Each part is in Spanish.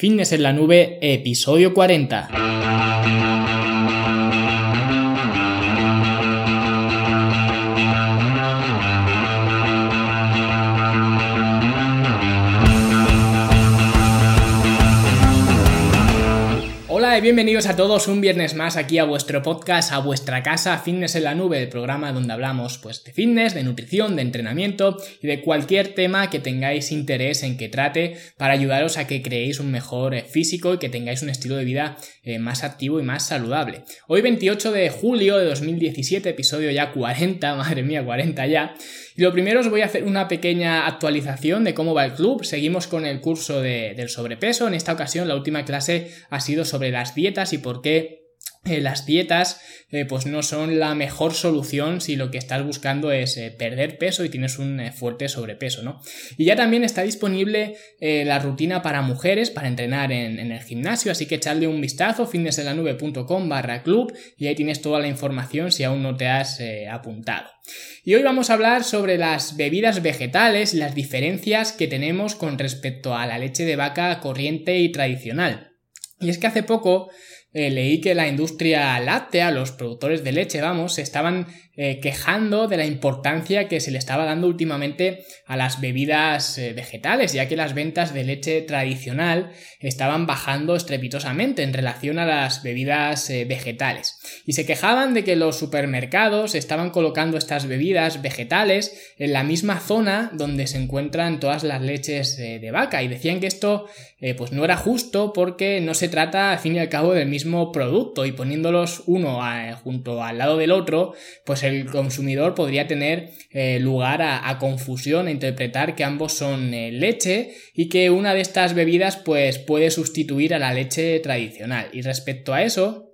Fitness en la nube, episodio 40. Bienvenidos a todos un viernes más aquí a vuestro podcast, a vuestra casa, Fitness en la Nube, el programa donde hablamos pues de fitness, de nutrición, de entrenamiento y de cualquier tema que tengáis interés en que trate para ayudaros a que creéis un mejor eh, físico y que tengáis un estilo de vida eh, más activo y más saludable. Hoy 28 de julio de 2017, episodio ya 40, madre mía, 40 ya. Lo primero os voy a hacer una pequeña actualización de cómo va el club. Seguimos con el curso del sobrepeso. En esta ocasión la última clase ha sido sobre las dietas y por qué eh, las dietas eh, pues no son la mejor solución si lo que estás buscando es eh, perder peso y tienes un fuerte sobrepeso, ¿no? Y ya también está disponible la rutina para mujeres para entrenar en, el gimnasio, así que echadle un vistazo, fitnesselanube.com barra club y ahí tienes toda la información si aún no te has apuntado. Y hoy vamos a hablar sobre las bebidas vegetales las diferencias que tenemos con respecto a la leche de vaca corriente y tradicional. Y es que hace poco eh, leí que la industria láctea, los productores de leche, vamos, estaban eh, quejando de la importancia que se le estaba dando últimamente a las bebidas eh, vegetales, ya que las ventas de leche tradicional estaban bajando estrepitosamente en relación a las bebidas eh, vegetales. Y se quejaban de que los supermercados estaban colocando estas bebidas vegetales en la misma zona donde se encuentran todas las leches de vaca y decían que esto pues no era justo porque no se trata al fin y al cabo del mismo producto y poniéndolos uno junto al lado del otro pues el consumidor podría tener eh, lugar a, confusión, a interpretar que ambos son eh, leche y que una de estas bebidas pues puede sustituir a la leche tradicional. Y respecto a eso,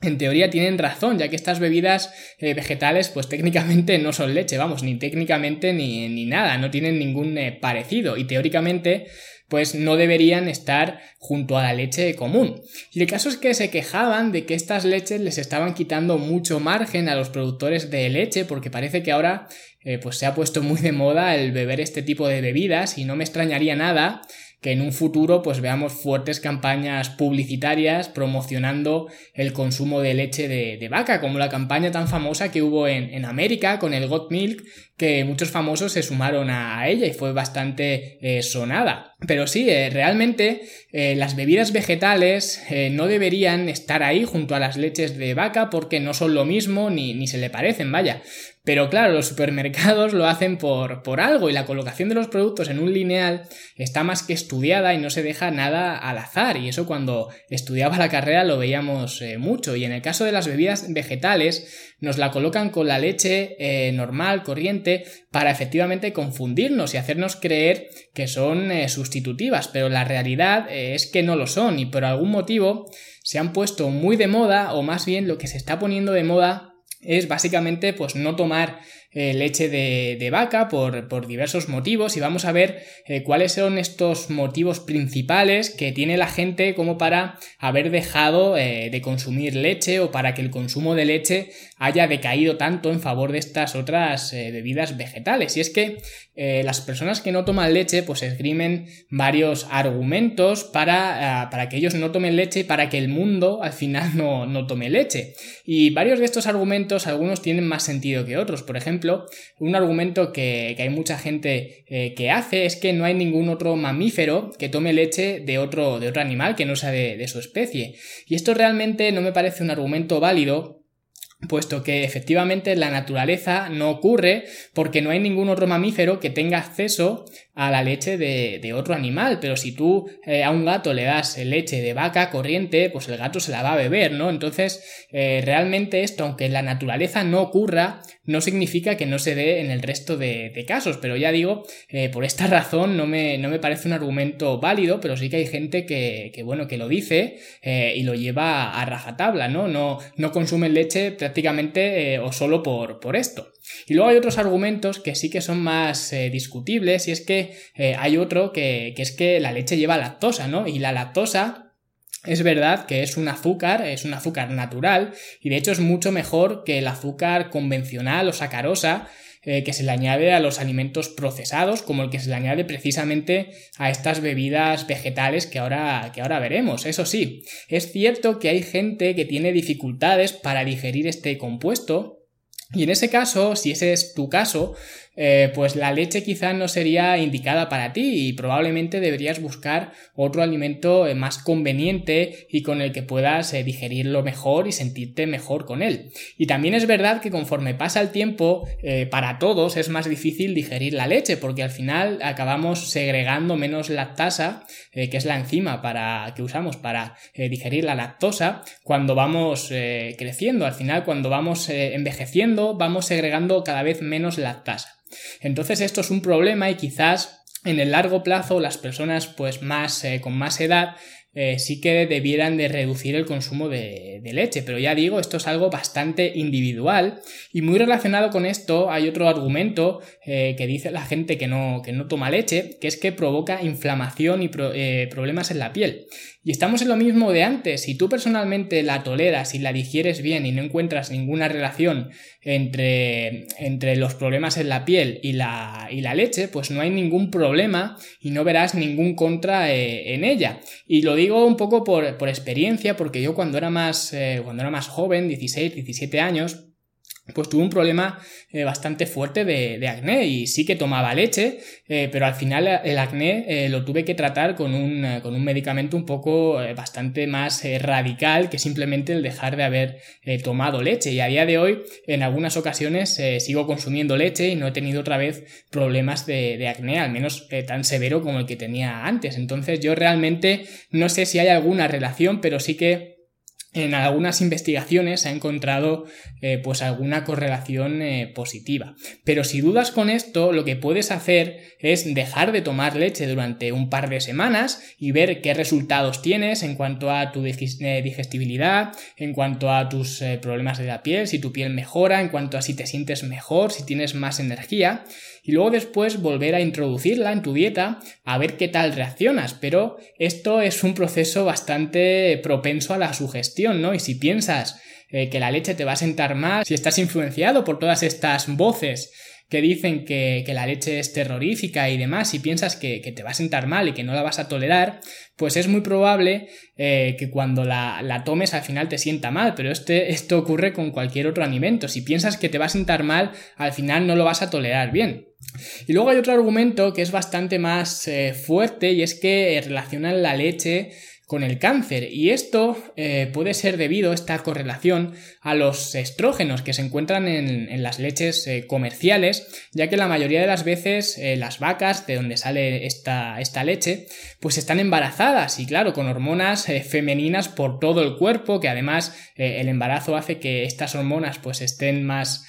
en teoría tienen razón, ya que estas bebidas eh, vegetales, pues técnicamente no son leche, vamos, ni técnicamente ni, ni nada, no tienen ningún parecido. Y teóricamente, pues no deberían estar junto a la leche común. Y el caso es que se quejaban de que estas leches les estaban quitando mucho margen a los productores de leche porque parece que ahora eh, pues se ha puesto muy de moda el beber este tipo de bebidas y no me extrañaría nada que en un futuro pues veamos fuertes campañas publicitarias promocionando el consumo de leche de, vaca, como la campaña tan famosa que hubo en, en, América con el Got Milk, que muchos famosos se sumaron a, ella y fue bastante eh, sonada. Pero sí, eh, realmente eh, las bebidas vegetales no deberían estar ahí junto a las leches de vaca porque no son lo mismo ni, ni se le parecen, vaya. Pero claro, los supermercados lo hacen por, por algo y la colocación de los productos en un lineal está más que estudiada y no se deja nada al azar. Y eso cuando estudiaba la carrera lo veíamos mucho. Y en el caso de las bebidas vegetales, nos la colocan con la leche normal, corriente, para efectivamente confundirnos y hacernos creer que son eh, sustitutivas. Pero la realidad es que no lo son y por algún motivo se han puesto muy de moda o más bien lo que se está poniendo de moda es básicamente pues no tomar eh, leche de, vaca por, diversos motivos y vamos a ver eh, cuáles son estos motivos principales que tiene la gente como para haber dejado eh, de consumir leche o para que el consumo de leche haya decaído tanto en favor de estas otras bebidas vegetales. Y es que las personas que no toman leche pues esgrimen varios argumentos para, ah, para, que ellos no tomen leche y para que el mundo al final no, no tome leche. Y varios de estos argumentos, algunos tienen más sentido que otros. Por ejemplo, un argumento que, hay mucha gente eh, que hace es que no hay ningún otro mamífero que tome leche de otro, de otro animal que no sea de su especie. Y esto realmente no me parece un argumento válido puesto que efectivamente la naturaleza no ocurre porque no hay ningún otro mamífero que tenga acceso a la leche de, otro animal, pero si tú eh, a un gato le das leche de vaca corriente, pues el gato se la va a beber, ¿no? Entonces, eh, realmente esto, aunque en la naturaleza no ocurra, no significa que no se dé en el resto de, casos, pero ya digo, eh, por esta razón no me, no me, parece un argumento válido, pero sí que hay gente que, bueno, que lo dice y lo lleva a rajatabla, ¿no? No, no consumen leche prácticamente o solo por, por esto. Y luego hay otros argumentos que sí que son más eh, discutibles y es que eh, hay otro que, que es que la leche lleva lactosa, ¿no? Y la lactosa es verdad que es un azúcar, es un azúcar natural y de hecho es mucho mejor que el azúcar convencional o sacarosa que se le añade a los alimentos procesados, como el que se le añade precisamente a estas bebidas vegetales que ahora, que ahora veremos. Eso sí, es cierto que hay gente que tiene dificultades para digerir este compuesto, y en ese caso, si ese es tu caso, eh, pues la leche quizá no sería indicada para ti y probablemente deberías buscar otro alimento eh, más conveniente y con el que puedas eh, digerirlo mejor y sentirte mejor con él. Y también es verdad que conforme pasa el tiempo, para todos es más difícil digerir la leche porque al final acabamos segregando menos lactasa, que es la enzima para, que usamos para digerir la lactosa, cuando vamos creciendo. Al final, cuando vamos envejeciendo, vamos segregando cada vez menos lactasa. Entonces esto es un problema y quizás en el largo plazo las personas pues más eh, con más edad eh, sí que debieran de reducir el consumo de, leche. Pero ya digo, esto es algo bastante individual y muy relacionado con esto hay otro argumento eh, que dice la gente que no, que no toma leche, que es que provoca inflamación y problemas en la piel. Y estamos en lo mismo de antes. Si tú personalmente la toleras y la digieres bien y no encuentras ninguna relación entre, entre los problemas en la piel y la, y la, leche, pues no hay ningún problema y no verás ningún contra eh, en ella. Y lo digo un poco por, experiencia, porque yo cuando era más, eh, cuando era más joven, 16, 17 años, pues tuve un problema eh, bastante fuerte de, acné y sí que tomaba leche, eh, pero al final el acné eh, lo tuve que tratar con un, con un medicamento un poco bastante más radical que simplemente el dejar de haber tomado leche. Y a día de hoy, en algunas ocasiones, sigo consumiendo leche y no he tenido otra vez problemas de, de acné, al menos tan severo como el que tenía antes. Entonces yo realmente no sé si hay alguna relación, pero sí que en algunas investigaciones se ha encontrado eh, pues alguna correlación eh, positiva. Pero si dudas con esto, lo que puedes hacer es dejar de tomar leche durante un par de semanas y ver qué resultados tienes en cuanto a tu eh, digestibilidad, en cuanto a tus problemas de la piel, si tu piel mejora, en cuanto a si te sientes mejor, si tienes más energía y luego después volver a introducirla en tu dieta a ver qué tal reaccionas. Pero esto es un proceso bastante propenso a la sugestión, ¿no? Y si piensas eh, que la leche te va a sentar mal, si estás influenciado por todas estas voces que dicen que, la leche es terrorífica y demás, y piensas que, te va a sentar mal y que no la vas a tolerar, pues es muy probable eh, que cuando la, tomes al final te sienta mal, pero este, esto ocurre con cualquier otro alimento. Si piensas que te va a sentar mal, al final no lo vas a tolerar bien. Y luego hay otro argumento que es bastante más eh, fuerte y es que relacionan la leche con el cáncer. Y esto eh, puede ser debido, esta correlación, a los estrógenos que se encuentran en, las leches eh, comerciales, ya que la mayoría de las veces eh, las vacas de donde sale esta, esta, leche, pues están embarazadas y claro, con hormonas femeninas por todo el cuerpo, que además el embarazo hace que estas hormonas pues estén más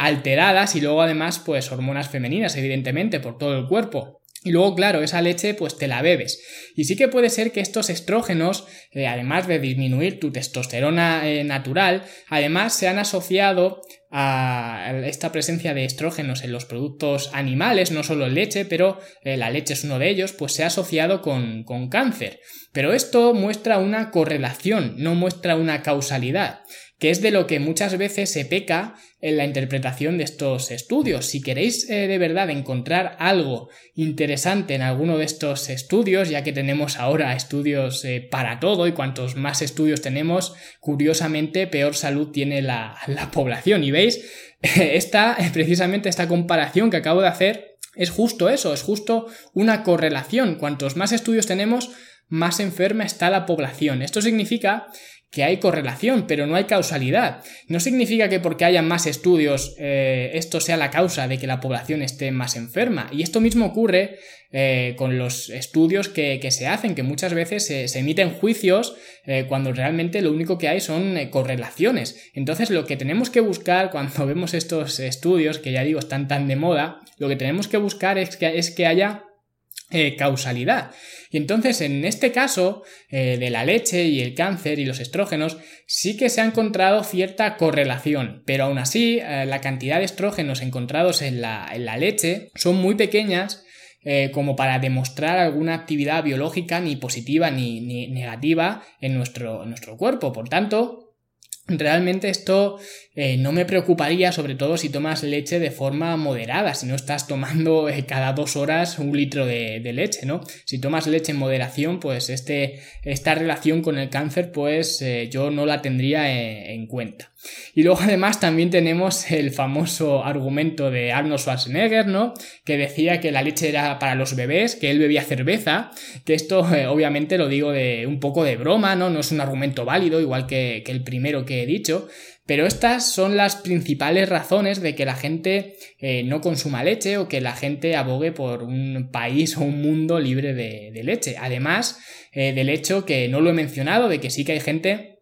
alteradas y luego además pues hormonas femeninas evidentemente por todo el cuerpo. Y luego, claro, esa leche pues te la bebes. Y sí que puede ser que estos estrógenos, eh, además de disminuir tu testosterona eh, natural, además se han asociado a esta presencia de estrógenos en los productos animales, no solo en leche, pero eh, la leche es uno de ellos, pues se ha asociado con, con cáncer. Pero esto muestra una correlación, no muestra una causalidad que es de lo que muchas veces se peca en la interpretación de estos estudios. Si queréis eh, de verdad encontrar algo interesante en alguno de estos estudios, ya que tenemos ahora estudios eh, para todo y cuantos más estudios tenemos, curiosamente peor salud tiene la, la población. Y veis, esta, precisamente esta comparación que acabo de hacer es justo eso, es justo una correlación. Cuantos más estudios tenemos, más enferma está la población. Esto significa que hay correlación, pero no hay causalidad. No significa que porque haya más estudios eh, esto sea la causa de que la población esté más enferma. Y esto mismo ocurre eh, con los estudios que, se hacen, que muchas veces se, emiten juicios eh, cuando realmente lo único que hay son correlaciones. Entonces lo que tenemos que buscar cuando vemos estos estudios, que ya digo están tan de moda, lo que tenemos que buscar es que, es que haya eh, causalidad. Y entonces, en este caso eh, de la leche y el cáncer y los estrógenos, sí que se ha encontrado cierta correlación, pero aún así, eh, la cantidad de estrógenos encontrados en la, leche son muy pequeñas como para demostrar alguna actividad biológica ni positiva ni, negativa en nuestro, en nuestro cuerpo. Por tanto, Realmente esto eh, no me preocuparía, sobre todo si tomas leche de forma moderada, si no estás tomando eh, cada dos horas un litro de, leche, ¿no? Si tomas leche en moderación, pues este, esta relación con el cáncer, pues eh, yo no la tendría en cuenta. Y luego además también tenemos el famoso argumento de Arnold Schwarzenegger, ¿no? Que decía que la leche era para los bebés, que él bebía cerveza, que esto obviamente lo digo de un poco de broma, ¿no? No es un argumento válido, igual que, que el primero que he dicho, pero estas son las principales razones de que la gente eh, no consuma leche o que la gente abogue por un país o un mundo libre de, leche. Además eh, del hecho que no lo he mencionado, de que sí que hay gente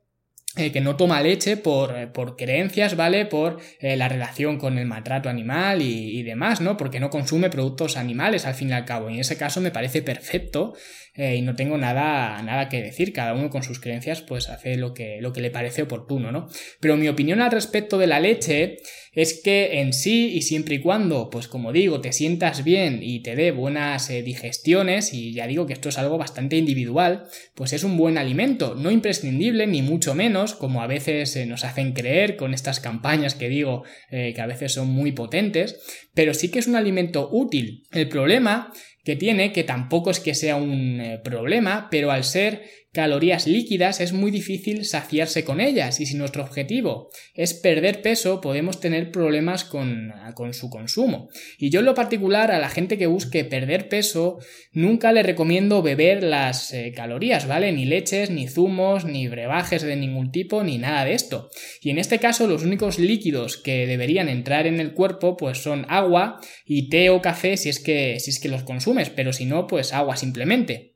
eh, que no toma leche por, por creencias, ¿vale? Por la relación con el maltrato animal y, y, demás, ¿no? Porque no consume productos animales al fin y al cabo. Y en ese caso me parece perfecto y no tengo nada, nada que decir. Cada uno con sus creencias pues hace lo que, lo que le parece oportuno, ¿no? Pero mi opinión al respecto de la leche es que en sí y siempre y cuando, pues como digo, te sientas bien y te dé buenas digestiones, y ya digo que esto es algo bastante individual, pues es un buen alimento, no imprescindible ni mucho menos, como a veces eh, nos hacen creer con estas campañas que digo eh, que a veces son muy potentes, pero sí que es un alimento útil. El problema que tiene, que tampoco es que sea un eh, problema, pero al ser calorías líquidas es muy difícil saciarse con ellas y si nuestro objetivo es perder peso podemos tener problemas con, con, su consumo. Y yo en lo particular a la gente que busque perder peso nunca le recomiendo beber las eh, calorías, ¿vale? Ni leches, ni zumos, ni brebajes de ningún tipo, ni nada de esto. Y en este caso los únicos líquidos que deberían entrar en el cuerpo pues son agua y té o café si es que, si es que los consumes, pero si no pues agua simplemente.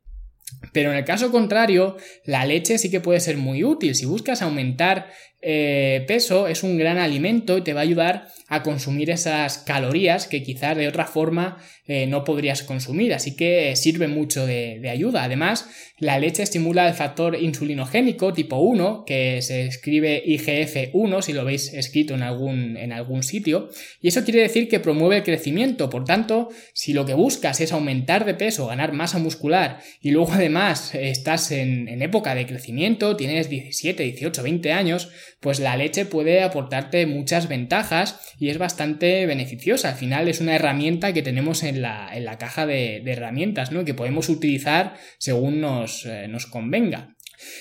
Pero en el caso contrario, la leche sí que puede ser muy útil. Si buscas aumentar eh, peso es un gran alimento y te va a ayudar a consumir esas calorías que quizás de otra forma eh, no podrías consumir, así que sirve mucho de, ayuda. Además, la leche estimula el factor insulinogénico tipo 1, que se escribe IGF-1 si lo veis escrito en algún, en algún sitio, y eso quiere decir que promueve el crecimiento. Por tanto, si lo que buscas es aumentar de peso, ganar masa muscular, y luego además estás en, en época de crecimiento, tienes 17, 18, 20 años, pues la leche puede aportarte muchas ventajas y es bastante beneficiosa. Al final es una herramienta que tenemos en la, en la caja de, herramientas, ¿no? Que podemos utilizar según nos, eh, nos convenga.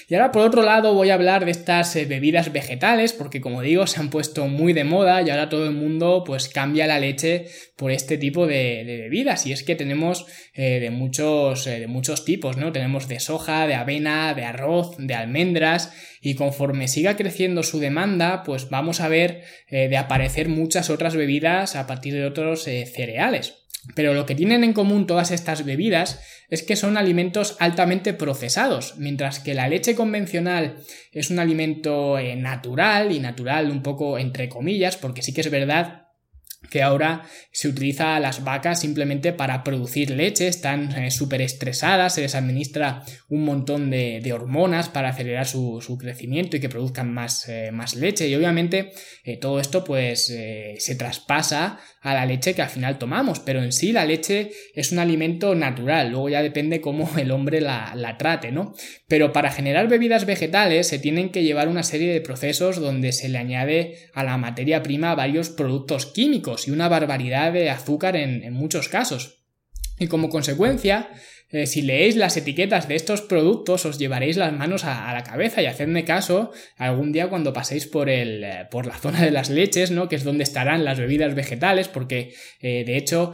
Y ahora por otro lado voy a hablar de estas eh, bebidas vegetales porque como digo se han puesto muy de moda y ahora todo el mundo pues cambia la leche por este tipo de, bebidas. Y es que tenemos eh, de muchos eh, de muchos tipos no tenemos de soja de avena de arroz de almendras y conforme siga creciendo su demanda pues vamos a ver de aparecer muchas otras bebidas a partir de otros cereales pero lo que tienen en común todas estas bebidas es que son alimentos altamente procesados, mientras que la leche convencional es un alimento eh, natural y natural un poco entre comillas, porque sí que es verdad que ahora se utiliza a las vacas simplemente para producir leche, están eh, súper estresadas, se les administra un montón de, hormonas para acelerar su, crecimiento y que produzcan más, eh, leche y obviamente eh, todo esto pues se traspasa a la leche que al final tomamos, pero en sí la leche es un alimento natural, luego ya depende cómo el hombre la, la trate, ¿no? Pero para generar bebidas vegetales se tienen que llevar una serie de procesos donde se le añade a la materia prima varios productos químicos, y una barbaridad de azúcar en, muchos casos. Y como consecuencia, eh, si leéis las etiquetas de estos productos os llevaréis las manos a, la cabeza y hacedme caso algún día cuando paséis por, el, eh, por la zona de las leches, ¿no? que es donde estarán las bebidas vegetales, porque eh, de hecho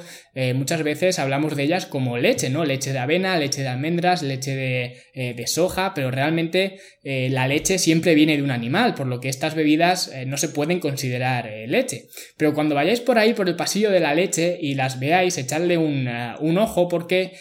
muchas veces hablamos de ellas como leche, ¿no? Leche de avena, leche de almendras, leche de, de soja, pero realmente la leche siempre viene de un animal, por lo que estas bebidas no se pueden considerar leche. Pero cuando vayáis por ahí por el pasillo de la leche y las veáis, echadle un, un ojo porque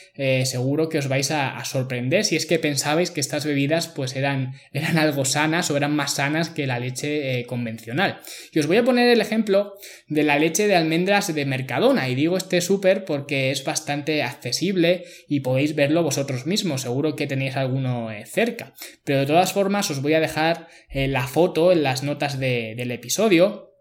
según seguro que os vais a, sorprender si es que pensabais que estas bebidas pues eran, eran algo sanas o eran más sanas que la leche eh, convencional. Y os voy a poner el ejemplo de la leche de almendras de Mercadona y digo este súper porque es bastante accesible y podéis verlo vosotros mismos, seguro que tenéis alguno eh, cerca. Pero de todas formas os voy a dejar eh, la foto en las notas del episodio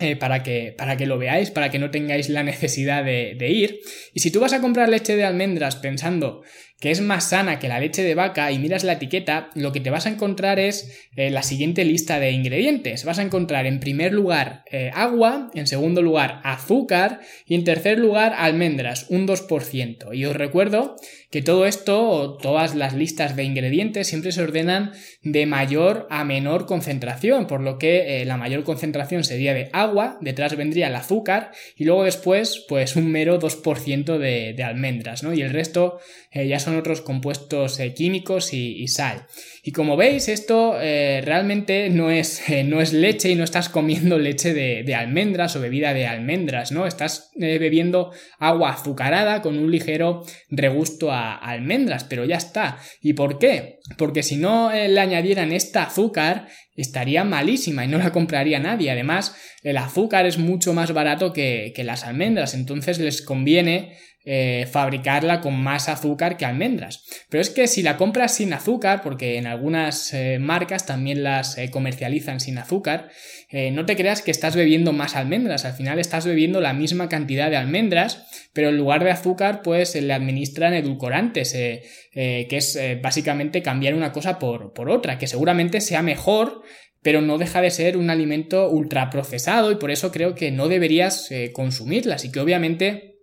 eh, para, que, para que lo veáis, para que no tengáis la necesidad de, ir. Y si tú vas a comprar leche de almendras pensando que es más sana que la leche de vaca y miras la etiqueta, lo que te vas a encontrar es eh, la siguiente lista de ingredientes. Vas a encontrar en primer lugar eh, agua, en segundo lugar azúcar y en tercer lugar almendras, un 2%. Y os recuerdo que todo esto, todas las listas de ingredientes siempre se ordenan de mayor a menor concentración, por lo que eh, la mayor concentración sería de agua, detrás vendría el azúcar y luego después pues un mero 2% de, almendras, ¿no? Y el resto eh, ya son otros compuestos eh, químicos y, sal. Y como veis, esto realmente no es, no es leche y no estás comiendo leche de, almendras o bebida de almendras, ¿no? Estás bebiendo agua azucarada con un ligero regusto a almendras, pero ya está. ¿Y por qué? Porque si no eh, le añadieran esta azúcar, estaría malísima y no la compraría nadie. Además, el azúcar es mucho más barato que, que las almendras, entonces les conviene eh, fabricarla con más azúcar que almendras. Pero es que si la compras sin azúcar, porque en algunas eh, marcas también las eh, comercializan sin azúcar, no te creas que estás bebiendo más almendras, al final estás bebiendo la misma cantidad de almendras, pero en lugar de azúcar pues le administran edulcorantes, que es básicamente cambiar una cosa por, por otra, que seguramente sea mejor pero no deja de ser un alimento ultraprocesado y por eso creo que no deberías consumirla. Así que obviamente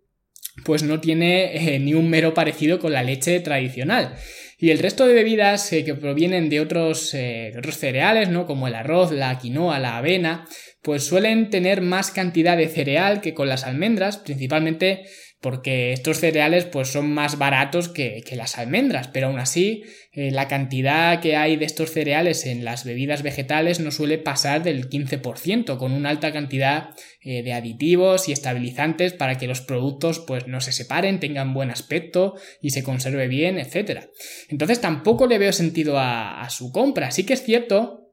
pues no tiene eh, ni un mero parecido con la leche tradicional. Y el resto de bebidas eh, que provienen de otros, eh, otros cereales, ¿no? Como el arroz, la quinoa, la avena, pues suelen tener más cantidad de cereal que con las almendras, principalmente porque estos cereales pues son más baratos que, las almendras, pero aún así eh, la cantidad que hay de estos cereales en las bebidas vegetales no suele pasar del 15%, con una alta cantidad eh, de aditivos y estabilizantes para que los productos pues no se separen, tengan buen aspecto y se conserve bien, etc. Entonces tampoco le veo sentido a, a su compra. Sí que es cierto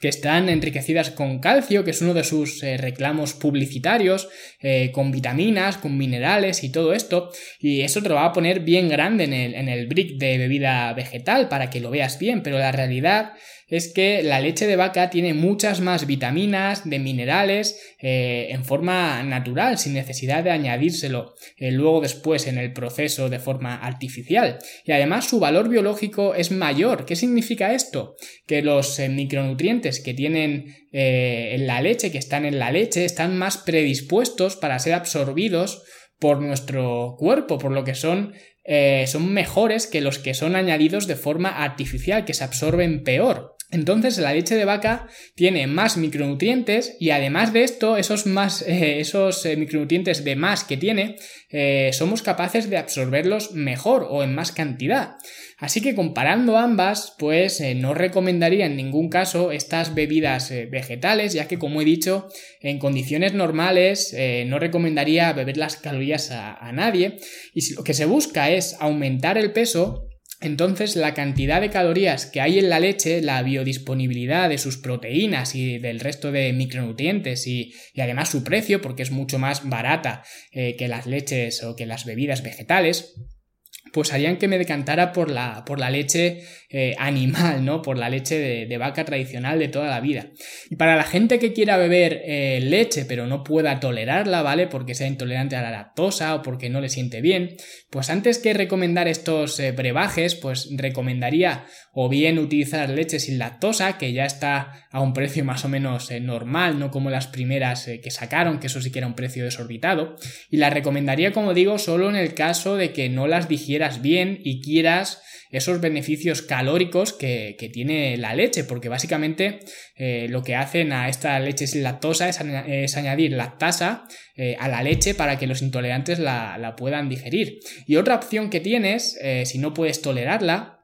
que están enriquecidas con calcio, que es uno de sus eh, reclamos publicitarios, eh, con vitaminas, con minerales y todo esto, y eso te lo va a poner bien grande en el, en el brick de bebida vegetal para que lo veas bien, pero la realidad es que la leche de vaca tiene muchas más vitaminas, de minerales, eh, en forma natural, sin necesidad de añadírselo eh, luego después en el proceso de forma artificial. Y además su valor biológico es mayor. ¿Qué significa esto? Que los eh, micronutrientes que tienen en la leche, que están en la leche, están más predispuestos para ser absorbidos por nuestro cuerpo, por lo que son son mejores que los que son añadidos de forma artificial, que se absorben peor. Entonces la leche de vaca tiene más micronutrientes y además de esto, esos, más, eh, esos eh, micronutrientes de más que tiene, eh, somos capaces de absorberlos mejor o en más cantidad. Así que comparando ambas, pues no recomendaría en ningún caso estas bebidas vegetales, ya que como he dicho, en condiciones normales no recomendaría beber las calorías a, a nadie. Y si lo que se busca es aumentar el peso, entonces, la cantidad de calorías que hay en la leche, la biodisponibilidad de sus proteínas y del resto de micronutrientes y, además su precio, porque es mucho más barata eh, que las leches o que las bebidas vegetales, pues harían que me decantara por la, por la leche eh, animal, ¿no? Por la leche de, vaca tradicional de toda la vida. Y para la gente que quiera beber eh, leche pero no pueda tolerarla, ¿vale? Porque sea intolerante a la lactosa o porque no le siente bien, pues antes que recomendar estos eh, brebajes, pues recomendaría o bien utilizar leche sin lactosa, que ya está a un precio más o menos normal, no como las primeras que sacaron, que eso sí que era un precio desorbitado, y la recomendaría, como digo, solo en el caso de que no las bien y quieras esos beneficios calóricos que, tiene la leche, porque básicamente eh, lo que hacen a esta leche sin lactosa es, añadir lactasa eh, a la leche para que los intolerantes la, puedan digerir. Y otra opción que tienes, eh, si no puedes tolerarla,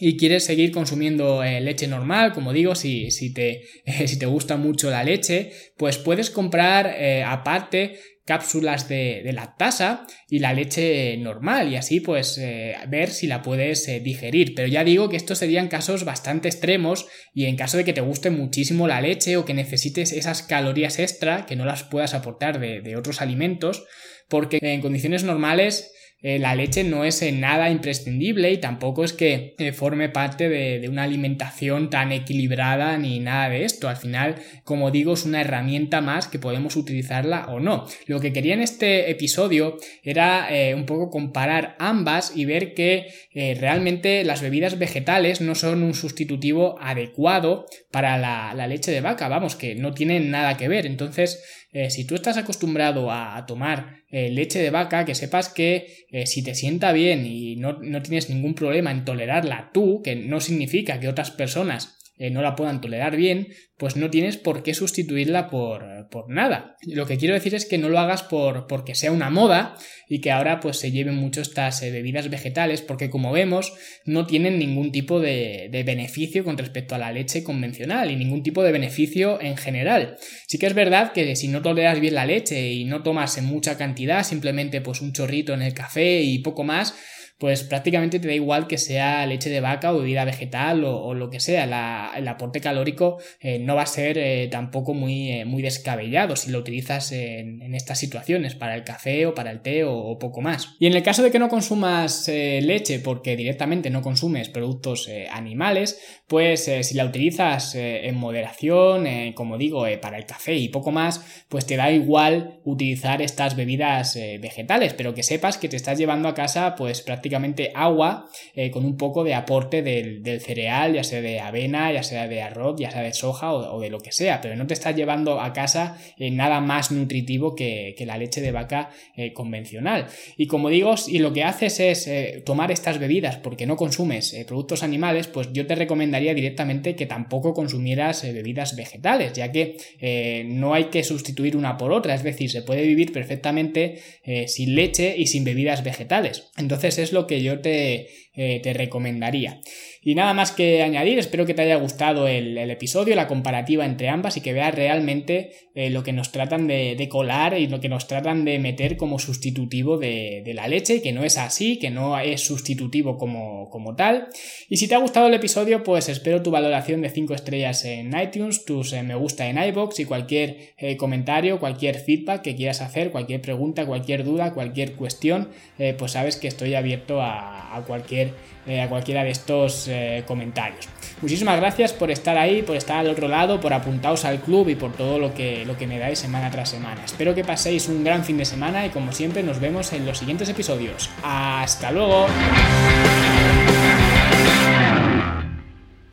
y quieres seguir consumiendo leche normal, como digo, si, si, te, si, te, gusta mucho la leche, pues puedes comprar aparte cápsulas de, lactasa y la leche normal y así pues eh, ver si la puedes eh, digerir. Pero ya digo que estos serían casos bastante extremos y en caso de que te guste muchísimo la leche o que necesites esas calorías extra que no las puedas aportar de, otros alimentos porque en condiciones normales eh, la leche no es nada imprescindible y tampoco es que eh, forme parte de, una alimentación tan equilibrada ni nada de esto. Al final, como digo, es una herramienta más que podemos utilizarla o no. Lo que quería en este episodio era eh, un poco comparar ambas y ver que realmente las bebidas vegetales no son un sustitutivo adecuado para la leche de vaca. Vamos, que no tienen nada que ver. Entonces, eh, si tú estás acostumbrado a, tomar eh, leche de vaca, que sepas que eh, si te sienta bien y no, no tienes ningún problema en tolerarla tú, que no significa que otras personas no la puedan tolerar bien, pues no tienes por qué sustituirla por, por, nada. Lo que quiero decir es que no lo hagas por porque sea una moda y que ahora pues se lleven mucho estas eh, bebidas vegetales porque como vemos no tienen ningún tipo de, de, beneficio con respecto a la leche convencional y ningún tipo de beneficio en general. Sí que es verdad que si no toleras bien la leche y no tomas en mucha cantidad, simplemente pues un chorrito en el café y poco más, pues prácticamente te da igual que sea leche de vaca o bebida vegetal o, lo que sea. el aporte calórico eh, no va a ser eh, tampoco muy, eh, muy descabellado si lo utilizas en, estas situaciones, para el café o para el té o, poco más. Y en el caso de que no consumas leche porque directamente no consumes productos animales, pues si la utilizas en moderación, como digo, para el café y poco más, pues te da igual utilizar estas bebidas vegetales, pero que sepas que te estás llevando a casa pues prácticamente agua eh, con un poco de aporte del, cereal, ya sea de avena, ya sea de arroz, ya sea de soja o, de lo que sea, pero no te estás llevando a casa eh, nada más nutritivo que, la leche de vaca eh, convencional. Y como digo, si lo que haces es tomar estas bebidas porque no consumes productos animales, pues yo te recomendaría directamente que tampoco consumieras bebidas vegetales, ya que no hay que sustituir una por otra, es decir, se puede vivir perfectamente sin leche y sin bebidas vegetales. Entonces es lo que yo te, eh, te recomendaría. Y nada más que añadir, espero que te haya gustado el, episodio, la comparativa entre ambas y que veas realmente eh, lo que nos tratan de, colar y lo que nos tratan de meter como sustitutivo de, la leche que no es así, que no es sustitutivo como, tal. Y si te ha gustado el episodio, pues espero tu valoración de 5 estrellas en iTunes, tus eh, me gusta en iBox y cualquier comentario, cualquier feedback que quieras hacer, cualquier pregunta, cualquier duda, cualquier cuestión, pues sabes que estoy abierto a cualquier eh, a cualquiera de estos eh, comentarios. Muchísimas gracias por estar ahí, por estar al otro lado, por apuntaros al club y por todo lo que, lo que me dais semana tras semana. Espero que paséis un gran fin de semana y como siempre nos vemos en los siguientes episodios. ¡Hasta luego!